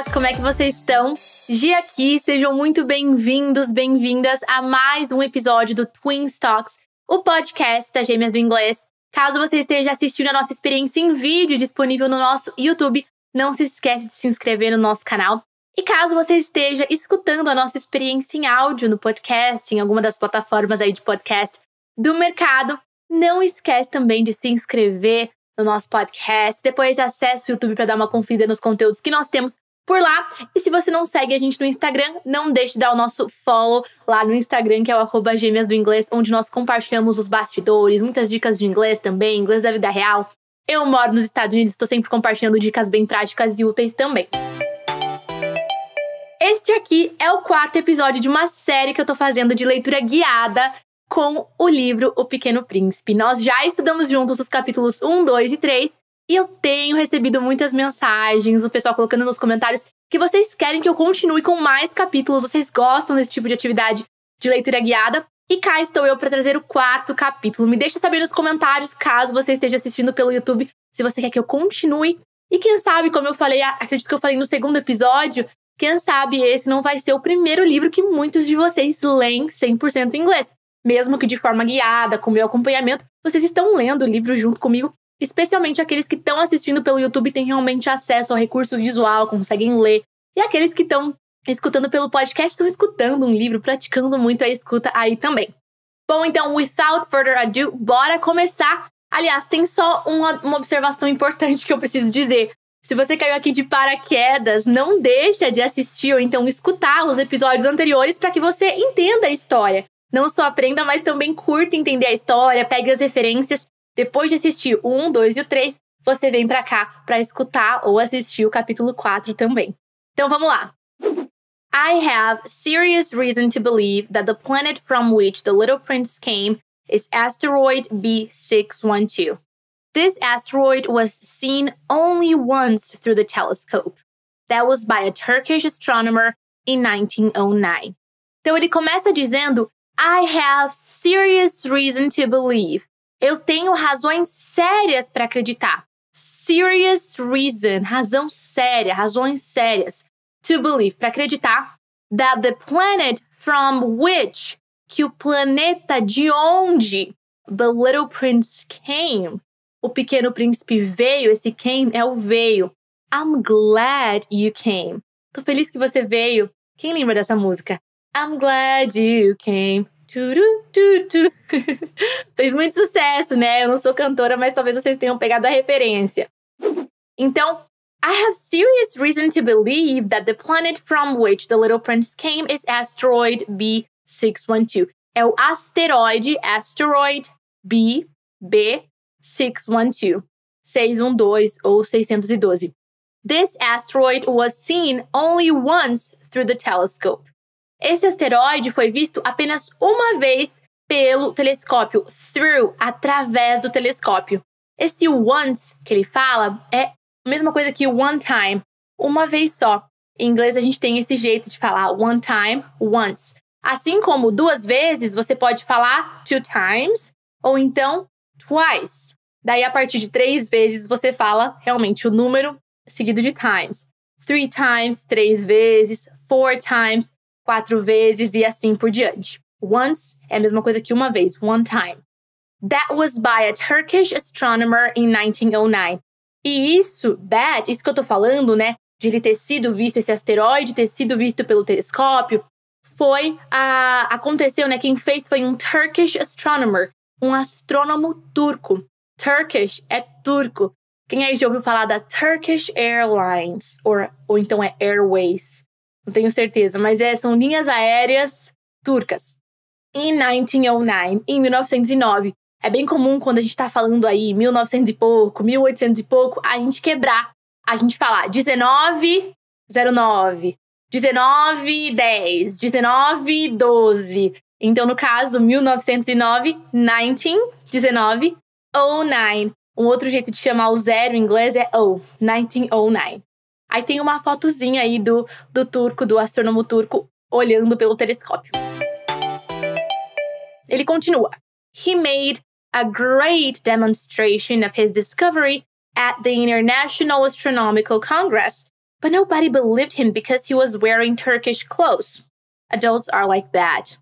meninas, como é que vocês estão? Gia aqui, sejam muito bem-vindos, bem-vindas a mais um episódio do Twin Talks, o podcast das Gêmeas do Inglês. Caso você esteja assistindo a nossa experiência em vídeo disponível no nosso YouTube, não se esquece de se inscrever no nosso canal. E caso você esteja escutando a nossa experiência em áudio no podcast, em alguma das plataformas aí de podcast do mercado, não esquece também de se inscrever no nosso podcast. Depois acesse o YouTube para dar uma conferida nos conteúdos que nós temos por lá. E se você não segue a gente no Instagram, não deixe de dar o nosso follow lá no Instagram, que é o gêmeas do inglês, onde nós compartilhamos os bastidores, muitas dicas de inglês também, inglês da vida real. Eu moro nos Estados Unidos, estou sempre compartilhando dicas bem práticas e úteis também. Este aqui é o quarto episódio de uma série que eu tô fazendo de leitura guiada com o livro O Pequeno Príncipe. Nós já estudamos juntos os capítulos 1, 2 e 3 e eu tenho recebido muitas mensagens, o pessoal colocando nos comentários que vocês querem que eu continue com mais capítulos, vocês gostam desse tipo de atividade de leitura guiada. E cá estou eu para trazer o quarto capítulo. Me deixa saber nos comentários, caso você esteja assistindo pelo YouTube, se você quer que eu continue. E quem sabe, como eu falei, acredito que eu falei no segundo episódio, quem sabe esse não vai ser o primeiro livro que muitos de vocês leem 100% em inglês. Mesmo que de forma guiada, com meu acompanhamento, vocês estão lendo o livro junto comigo, especialmente aqueles que estão assistindo pelo YouTube e têm realmente acesso ao recurso visual, conseguem ler. E aqueles que estão escutando pelo podcast estão escutando um livro, praticando muito a escuta aí também. Bom, então, without further ado, bora começar. Aliás, tem só uma, uma observação importante que eu preciso dizer. Se você caiu aqui de paraquedas, não deixa de assistir ou então escutar os episódios anteriores para que você entenda a história. Não só aprenda, mas também curta entender a história, pegue as referências. Depois de assistir o 1, 2 e o 3, você vem para cá para escutar ou assistir o capítulo 4 também. Então vamos lá. I have serious reason to believe that the planet from which the little prince came is asteroid B612. This asteroid was seen only once through the telescope. That was by a Turkish astronomer in 1909. Então ele começa dizendo I have serious reason to believe. Eu tenho razões sérias para acreditar. Serious reason, razão séria, razões sérias. To believe, para acreditar that the planet from which que o planeta de onde the little prince came, o pequeno príncipe veio, esse came é o veio. I'm glad you came. Tô feliz que você veio. Quem lembra dessa música? I'm glad you came. Turu, turu. Fez muito sucesso, né? Eu não sou cantora, mas talvez vocês tenham pegado a referência. Então, I have serious reason to believe that the planet from which the little prince came is asteroid B612. É o asteroide, asteroid B, B 612. 612 ou 612. This asteroid was seen only once through the telescope. Esse asteroide foi visto apenas uma vez pelo telescópio, through, através do telescópio. Esse once que ele fala é a mesma coisa que one time, uma vez só. Em inglês a gente tem esse jeito de falar one time, once. Assim como duas vezes, você pode falar two times ou então twice. Daí, a partir de três vezes, você fala realmente o número seguido de times. Three times, três vezes. Four times, quatro vezes e assim por diante. Once é a mesma coisa que uma vez, one time. That was by a Turkish astronomer in 1909. E isso, that, isso que eu tô falando, né, de ele ter sido visto, esse asteroide ter sido visto pelo telescópio, foi a aconteceu, né, quem fez foi um Turkish astronomer, um astrônomo turco. Turkish é turco. Quem aí já ouviu falar da Turkish Airlines ou, ou então é Airways? Não tenho certeza, mas é, são linhas aéreas turcas. Em 1909, em 1909, é bem comum quando a gente está falando aí 1900 e pouco, 1800 e pouco, a gente quebrar, a gente falar 1909, 1910, 1912. Então, no caso, 1909, 19, 1909. Um outro jeito de chamar o zero em inglês é O, 1909. Aí tem uma fotozinha aí do, do turco, do astrônomo turco, olhando pelo telescópio. Ele continua. He made a great demonstration of his discovery at the International Astronomical Congress But nobody believed him because he was wearing Turkish clothes. Adults are like that.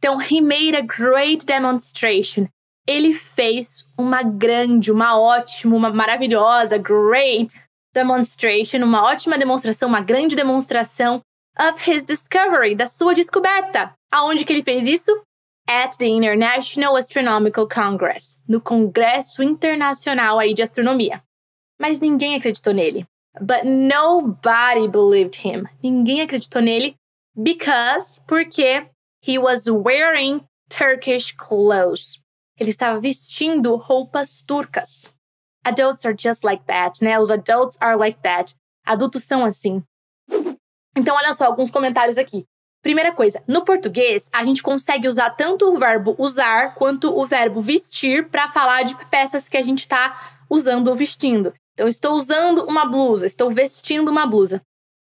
Então, he made a great demonstration. Ele fez uma grande, uma ótima, uma maravilhosa, great demonstration, uma ótima demonstração, uma grande demonstração of his discovery, da sua descoberta. Aonde que ele fez isso? At the International Astronomical Congress, no Congresso Internacional aí de Astronomia. Mas ninguém acreditou nele. But nobody believed him. Ninguém acreditou nele because, porque he was wearing Turkish clothes. Ele estava vestindo roupas turcas. Adults are just like that, né? Os adults are like that. Adultos são assim. Então, olha só alguns comentários aqui. Primeira coisa, no português, a gente consegue usar tanto o verbo usar quanto o verbo vestir para falar de peças que a gente está usando ou vestindo. Então, estou usando uma blusa, estou vestindo uma blusa.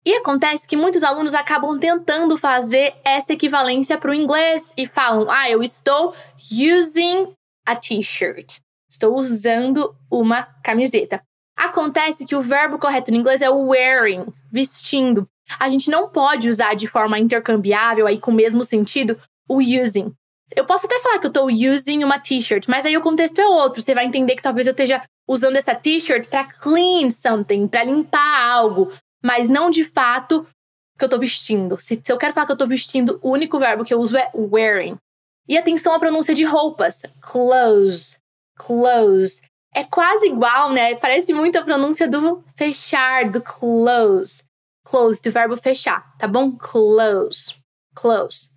E acontece que muitos alunos acabam tentando fazer essa equivalência para o inglês e falam: ah, eu estou using a t-shirt. Estou usando uma camiseta. Acontece que o verbo correto no inglês é wearing, vestindo a gente não pode usar de forma intercambiável, aí com o mesmo sentido, o using. Eu posso até falar que eu tô using uma t-shirt, mas aí o contexto é outro. Você vai entender que talvez eu esteja usando essa t-shirt para clean something, para limpar algo, mas não de fato que eu tô vestindo. Se, se eu quero falar que eu tô vestindo, o único verbo que eu uso é wearing. E atenção à pronúncia de roupas. Clothes, clothes. É quase igual, né? Parece muito a pronúncia do fechar, do close. Close, do verbo fechar, tá bom? Close. Close.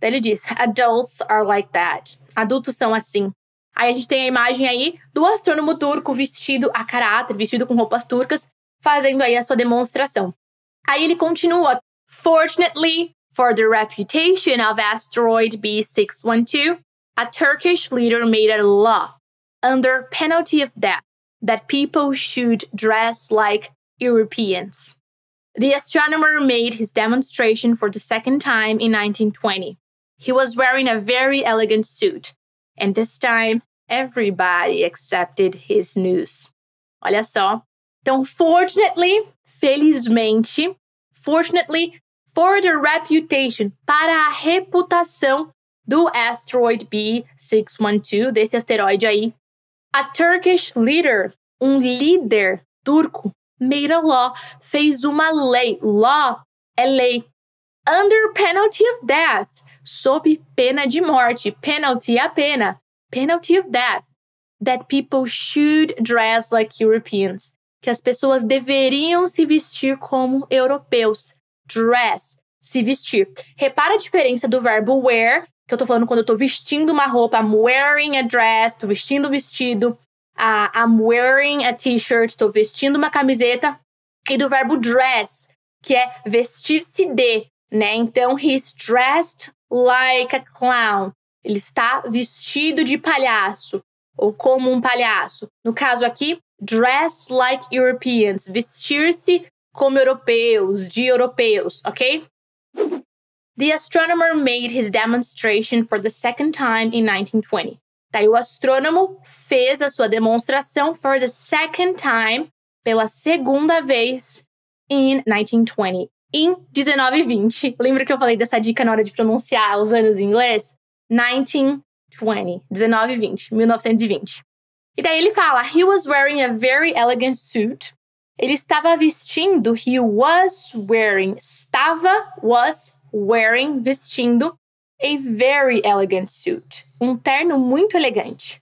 Daí ele diz: Adults are like that. Adultos são assim. Aí a gente tem a imagem aí do astrônomo turco vestido a caráter, vestido com roupas turcas, fazendo aí a sua demonstração. Aí ele continua: Fortunately for the reputation of asteroid B612, a Turkish leader made a law under penalty of death that people should dress like Europeans. The astronomer made his demonstration for the second time in 1920. He was wearing a very elegant suit, and this time everybody accepted his news. Olha só. Então, fortunately, felizmente, fortunately, for the reputation, para a reputação do asteroid B612, desse asteroide aí, a Turkish leader, um líder turco, made a law, fez uma lei. Law é lei. Under penalty of death, sob pena de morte. Penalty a pena. Penalty of death. That people should dress like Europeans. Que as pessoas deveriam se vestir como europeus. Dress, se vestir. Repara a diferença do verbo wear, que eu tô falando quando eu tô vestindo uma roupa. I'm wearing a dress, tô vestindo um vestido a I'm wearing a t-shirt, estou vestindo uma camiseta, e do verbo dress, que é vestir-se de, né? Então, he's dressed like a clown. Ele está vestido de palhaço, ou como um palhaço. No caso aqui, dress like Europeans, vestir-se como europeus, de europeus, ok? The astronomer made his demonstration for the second time in 1920. Daí o astrônomo fez a sua demonstração for the second time, pela segunda vez, in 1920. Em 1920. Lembra que eu falei dessa dica na hora de pronunciar os anos em inglês? 1920. 1920. 1920. E daí ele fala: He was wearing a very elegant suit. Ele estava vestindo, he was wearing, estava, was wearing, vestindo a very elegant suit, um terno muito elegante.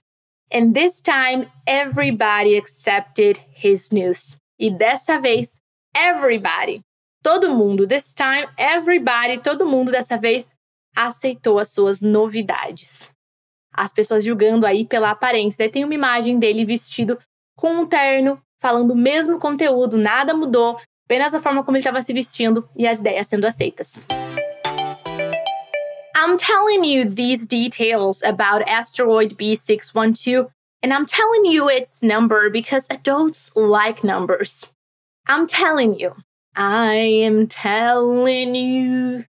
And this time everybody accepted his news. E dessa vez, everybody, todo mundo, this time everybody, todo mundo dessa vez aceitou as suas novidades. As pessoas julgando aí pela aparência. Daí tem uma imagem dele vestido com um terno, falando o mesmo conteúdo, nada mudou, apenas a forma como ele estava se vestindo e as ideias sendo aceitas. I'm telling you these details about asteroid B612, and I'm telling you its number because adults like numbers. I'm telling you. I am telling you.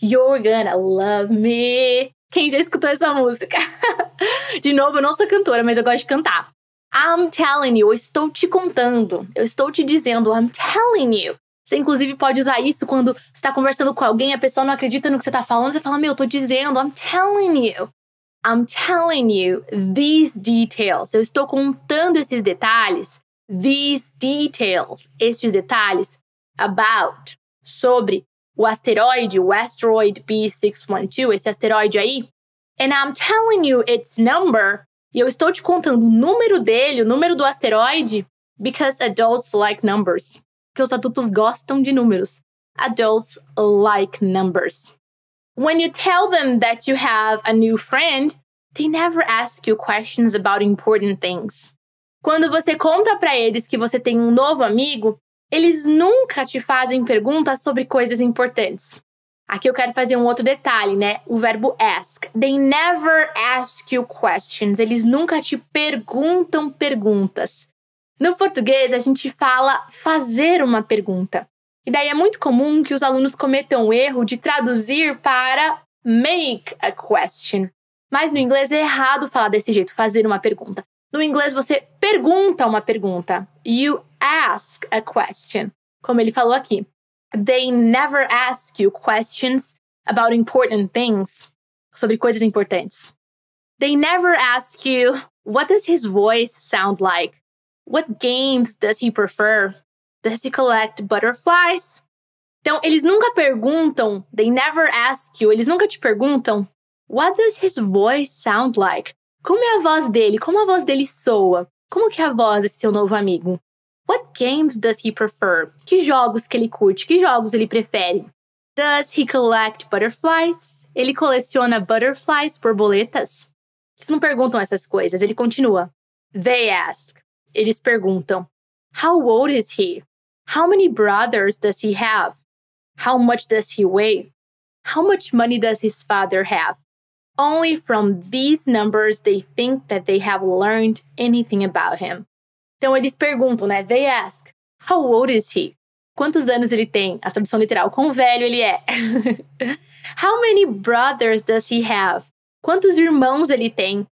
You're gonna love me. Quem já escutou essa música? de novo, eu não sou cantora, mas eu gosto de cantar. I'm telling you, eu estou te contando. Eu estou te dizendo, I'm telling you. Você, inclusive, pode usar isso quando você está conversando com alguém, a pessoa não acredita no que você está falando, você fala, meu, eu tô dizendo, I'm telling you. I'm telling you these details. Eu estou contando esses detalhes. These details. Estes detalhes about. Sobre o asteroide, o asteroid B612, esse asteroide aí. And I'm telling you its number. E eu estou te contando o número dele, o número do asteroide, because adults like numbers que os adultos gostam de números. Adults like numbers. When you tell them that you have a new friend, they never ask you questions about important things. Quando você conta para eles que você tem um novo amigo, eles nunca te fazem perguntas sobre coisas importantes. Aqui eu quero fazer um outro detalhe, né? O verbo ask. They never ask you questions. Eles nunca te perguntam perguntas. No português, a gente fala fazer uma pergunta. E daí é muito comum que os alunos cometam o erro de traduzir para make a question. Mas no inglês é errado falar desse jeito, fazer uma pergunta. No inglês você pergunta uma pergunta. You ask a question. Como ele falou aqui. They never ask you questions about important things. Sobre coisas importantes. They never ask you, what does his voice sound like? What games does he prefer? Does he collect butterflies? Então, eles nunca perguntam, they never ask you, eles nunca te perguntam, what does his voice sound like? Como é a voz dele? Como a voz dele soa? Como que é a voz desse seu novo amigo? What games does he prefer? Que jogos que ele curte? Que jogos ele prefere? Does he collect butterflies? Ele coleciona butterflies, borboletas? Eles não perguntam essas coisas, ele continua. They ask. Eles perguntam: How old is he? How many brothers does he have? How much does he weigh? How much money does his father have? Only from these numbers they think that they have learned anything about him. Então eles perguntam, né? They ask, How old is he? Quantos anos ele tem? A tradução literal, quão velho ele é. How many brothers does he have? Quantos irmãos ele tem?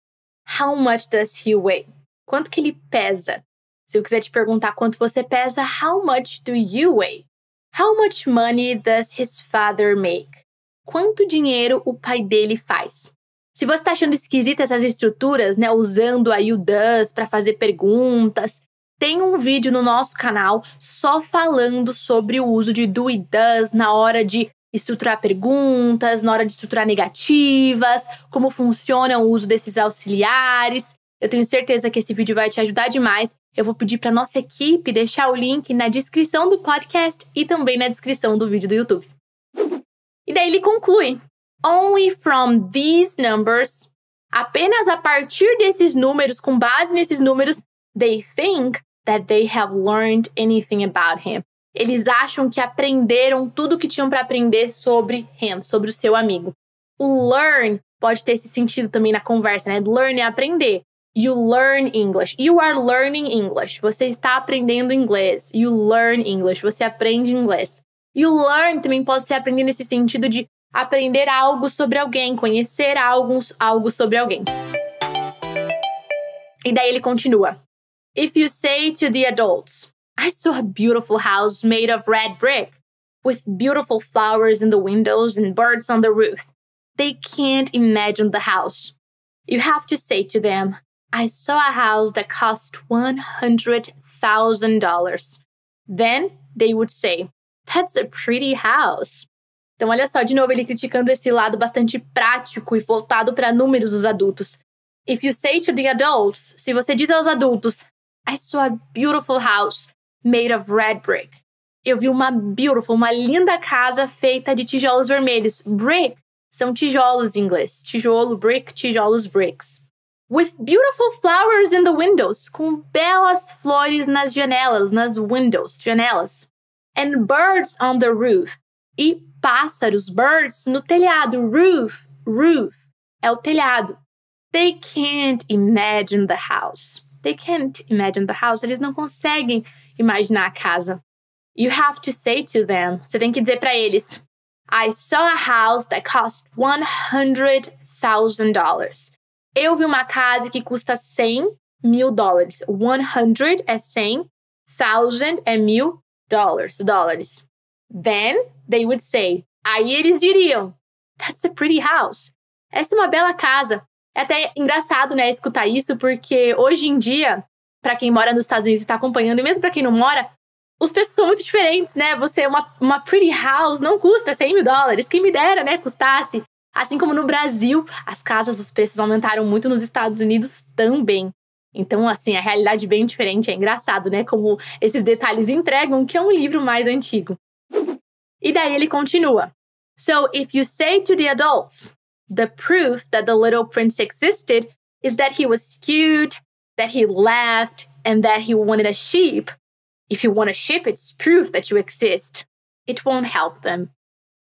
How much does he weigh? Quanto que ele pesa? Se eu quiser te perguntar quanto você pesa, how much do you weigh? How much money does his father make? Quanto dinheiro o pai dele faz? Se você está achando esquisita essas estruturas, né, usando aí o does para fazer perguntas, tem um vídeo no nosso canal só falando sobre o uso de do e does na hora de estruturar perguntas, na hora de estruturar negativas, como funciona o uso desses auxiliares. Eu tenho certeza que esse vídeo vai te ajudar demais. Eu vou pedir para nossa equipe deixar o link na descrição do podcast e também na descrição do vídeo do YouTube. E daí ele conclui: Only from these numbers, apenas a partir desses números, com base nesses números, they think that they have learned anything about him. Eles acham que aprenderam tudo que tinham para aprender sobre him, sobre o seu amigo. O learn pode ter esse sentido também na conversa, né? Learn é aprender. You learn English. You are learning English. Você está aprendendo inglês. You learn English. Você aprende inglês. You learn também pode ser aprender nesse sentido de aprender algo sobre alguém, conhecer algo, algo sobre alguém. E daí ele continua. If you say to the adults, I saw a beautiful house made of red brick with beautiful flowers in the windows and birds on the roof. They can't imagine the house. You have to say to them, I saw a house that cost $100,000. Then they would say, That's a pretty house. Então, olha só, de novo, ele criticando esse lado bastante prático e voltado para números dos adultos. If you say to the adults, se você diz aos adultos, I saw a beautiful house made of red brick. Eu vi uma beautiful, uma linda casa feita de tijolos vermelhos. Brick são tijolos em inglês. Tijolo, brick, tijolos, bricks with beautiful flowers in the windows, com belas flores nas janelas, nas windows, janelas. And birds on the roof. E pássaros, birds, no telhado, roof, roof, é o telhado. They can't imagine the house. They can't imagine the house. Eles não conseguem imaginar a casa. You have to say to them, você tem que dizer para eles, I saw a house that cost $100,000. Eu vi uma casa que custa 100 mil dólares. 100 é 100, 1000 é mil, dollars, dólares. Then they would say, aí eles diriam, that's a pretty house. Essa é uma bela casa. É até engraçado, né, escutar isso, porque hoje em dia, para quem mora nos Estados Unidos e tá acompanhando, e mesmo para quem não mora, os preços são muito diferentes, né? Você, uma, uma pretty house não custa 100 mil dólares. Quem me dera, né, custasse. Assim como no Brasil, as casas, os preços aumentaram muito nos Estados Unidos também. Então, assim, a realidade é bem diferente. É engraçado, né? Como esses detalhes entregam que é um livro mais antigo. E daí ele continua. So, if you say to the adults, the proof that the little prince existed is that he was cute, that he laughed, and that he wanted a sheep. If you want a sheep, it's proof that you exist. It won't help them.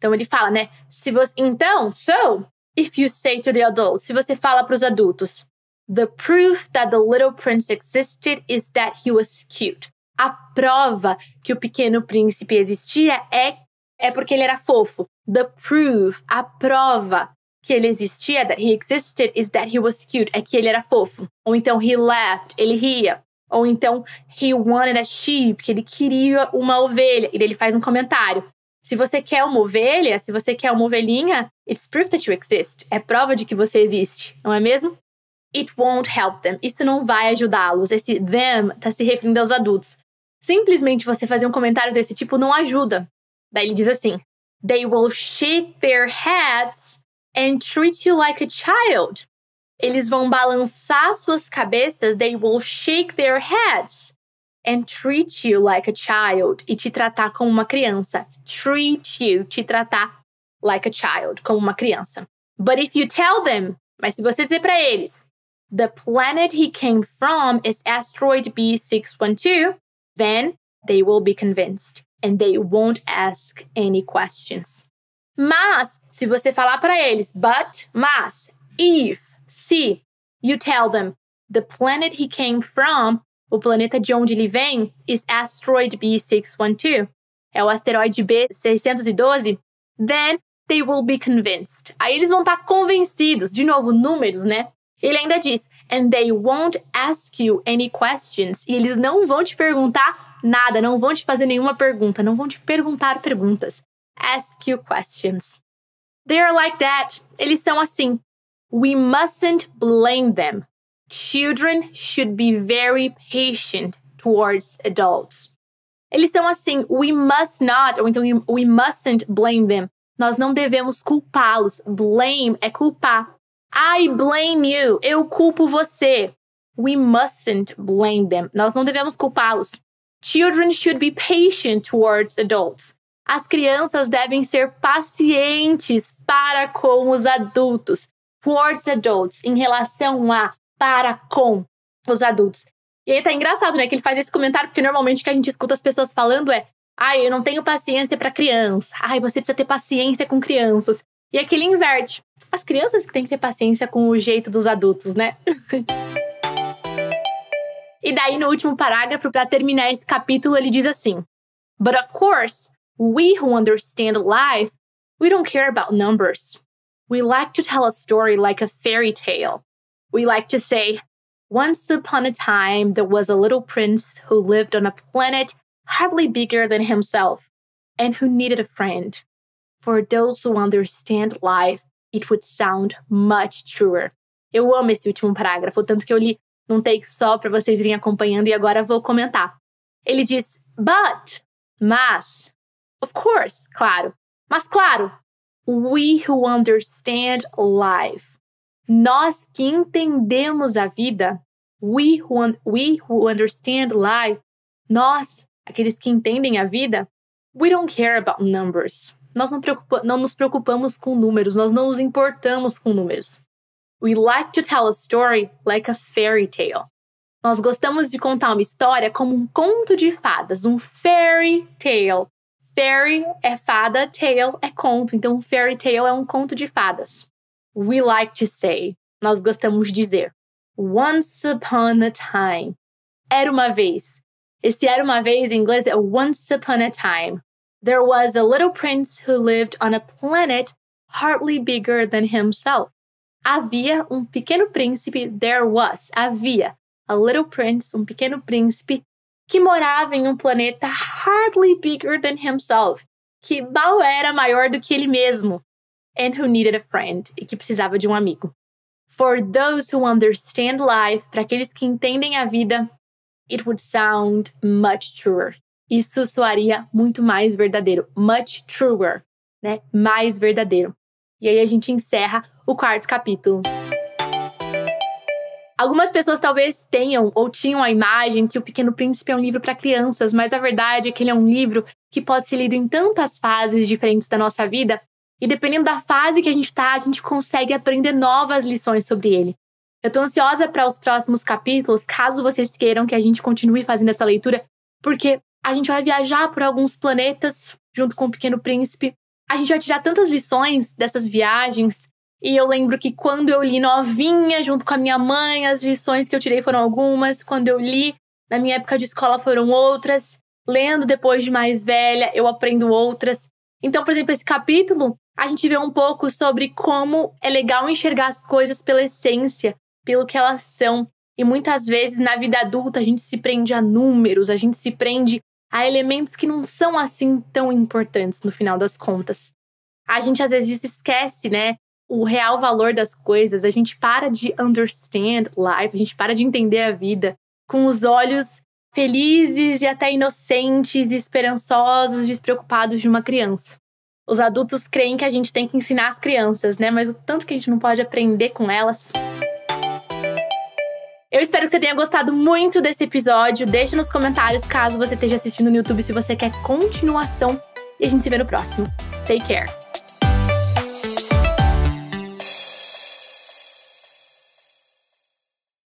Então ele fala, né? Se você, então, so, if you say to the adults, se você fala para os adultos, The proof that the little prince existed is that he was cute. A prova que o pequeno príncipe existia é, é porque ele era fofo. The proof, a prova que ele existia, that he existed, is that he was cute. É que ele era fofo. Ou então, he laughed, ele ria. Ou então, he wanted a sheep, que ele queria uma ovelha. E ele faz um comentário. Se você quer uma ovelha, se você quer uma ovelhinha, it's proof that you exist. É prova de que você existe, não é mesmo? It won't help them. Isso não vai ajudá-los. Esse them tá se referindo aos adultos. Simplesmente você fazer um comentário desse tipo não ajuda. Daí ele diz assim: They will shake their heads and treat you like a child. Eles vão balançar suas cabeças, they will shake their heads and treat you like a child e te tratar como uma criança. Treat you, te tratar like a child, como uma criança. But if you tell them, mas se você dizer para eles, the planet he came from is asteroid B612, then they will be convinced and they won't ask any questions. Mas, se você falar para eles, but, mas, if, se, you tell them, the planet he came from, o planeta de onde ele vem, is asteroid B612, é o asteroide B612, then they will be convinced. Aí eles vão estar tá convencidos, de novo, números, né? Ele ainda diz: And they won't ask you any questions. E eles não vão te perguntar nada, não vão te fazer nenhuma pergunta, não vão te perguntar perguntas. Ask you questions. They are like that. Eles são assim. We mustn't blame them. Children should be very patient towards adults. Eles são assim. We must not, ou então we mustn't blame them. Nós não devemos culpá-los. Blame é culpar. I blame you. Eu culpo você. We mustn't blame them. Nós não devemos culpá-los. Children should be patient towards adults. As crianças devem ser pacientes para com os adultos. Towards adults, em relação a, para com os adultos. E aí tá engraçado, né? Que ele faz esse comentário, porque normalmente o que a gente escuta as pessoas falando é: ai, eu não tenho paciência para criança. Ai, você precisa ter paciência com crianças. E aqui ele inverte. As crianças que têm que ter paciência com o jeito dos adultos, né? e daí, no último parágrafo, para terminar esse capítulo, ele diz assim: But of course, we who understand life, we don't care about numbers. We like to tell a story like a fairy tale. We like to say, Once upon a time, there was a little prince who lived on a planet hardly bigger than himself and who needed a friend. For those who understand life, it would sound much truer. Eu amo esse último parágrafo, tanto que eu li num take só para vocês irem acompanhando e agora vou comentar. Ele diz, but, mas, of course, claro, mas claro, we who understand life, nós que entendemos a vida, we who, we who understand life, nós, aqueles que entendem a vida, we don't care about numbers. Nós não, não nos preocupamos com números, nós não nos importamos com números. We like to tell a story like a fairy tale. Nós gostamos de contar uma história como um conto de fadas, um fairy tale. Fairy é fada, tale é conto, então fairy tale é um conto de fadas. We like to say, nós gostamos de dizer, once upon a time. Era uma vez. Esse era uma vez em inglês é once upon a time. There was a little prince who lived on a planet hardly bigger than himself. Havia um pequeno príncipe, there was, havia, a little prince, um pequeno príncipe, que morava em um planeta hardly bigger than himself, que mal era maior do que ele mesmo, and who needed a friend, e que precisava de um amigo. For those who understand life, para aqueles que entendem a vida, it would sound much truer. Isso soaria muito mais verdadeiro, much truer, né? Mais verdadeiro. E aí a gente encerra o quarto capítulo. Algumas pessoas talvez tenham ou tinham a imagem que O Pequeno Príncipe é um livro para crianças, mas a verdade é que ele é um livro que pode ser lido em tantas fases diferentes da nossa vida, e dependendo da fase que a gente está, a gente consegue aprender novas lições sobre ele. Eu estou ansiosa para os próximos capítulos, caso vocês queiram que a gente continue fazendo essa leitura, porque a gente vai viajar por alguns planetas junto com o Pequeno Príncipe. A gente vai tirar tantas lições dessas viagens e eu lembro que quando eu li novinha, junto com a minha mãe, as lições que eu tirei foram algumas. Quando eu li na minha época de escola foram outras. Lendo depois de mais velha, eu aprendo outras. Então, por exemplo, esse capítulo, a gente vê um pouco sobre como é legal enxergar as coisas pela essência, pelo que elas são. E muitas vezes na vida adulta a gente se prende a números, a gente se prende a elementos que não são assim tão importantes no final das contas. A gente às vezes esquece, né, o real valor das coisas, a gente para de understand life, a gente para de entender a vida com os olhos felizes e até inocentes esperançosos, despreocupados de uma criança. Os adultos creem que a gente tem que ensinar as crianças, né? Mas o tanto que a gente não pode aprender com elas. Eu espero que você tenha gostado muito desse episódio. Deixe nos comentários caso você esteja assistindo no YouTube se você quer continuação. E a gente se vê no próximo. Take care!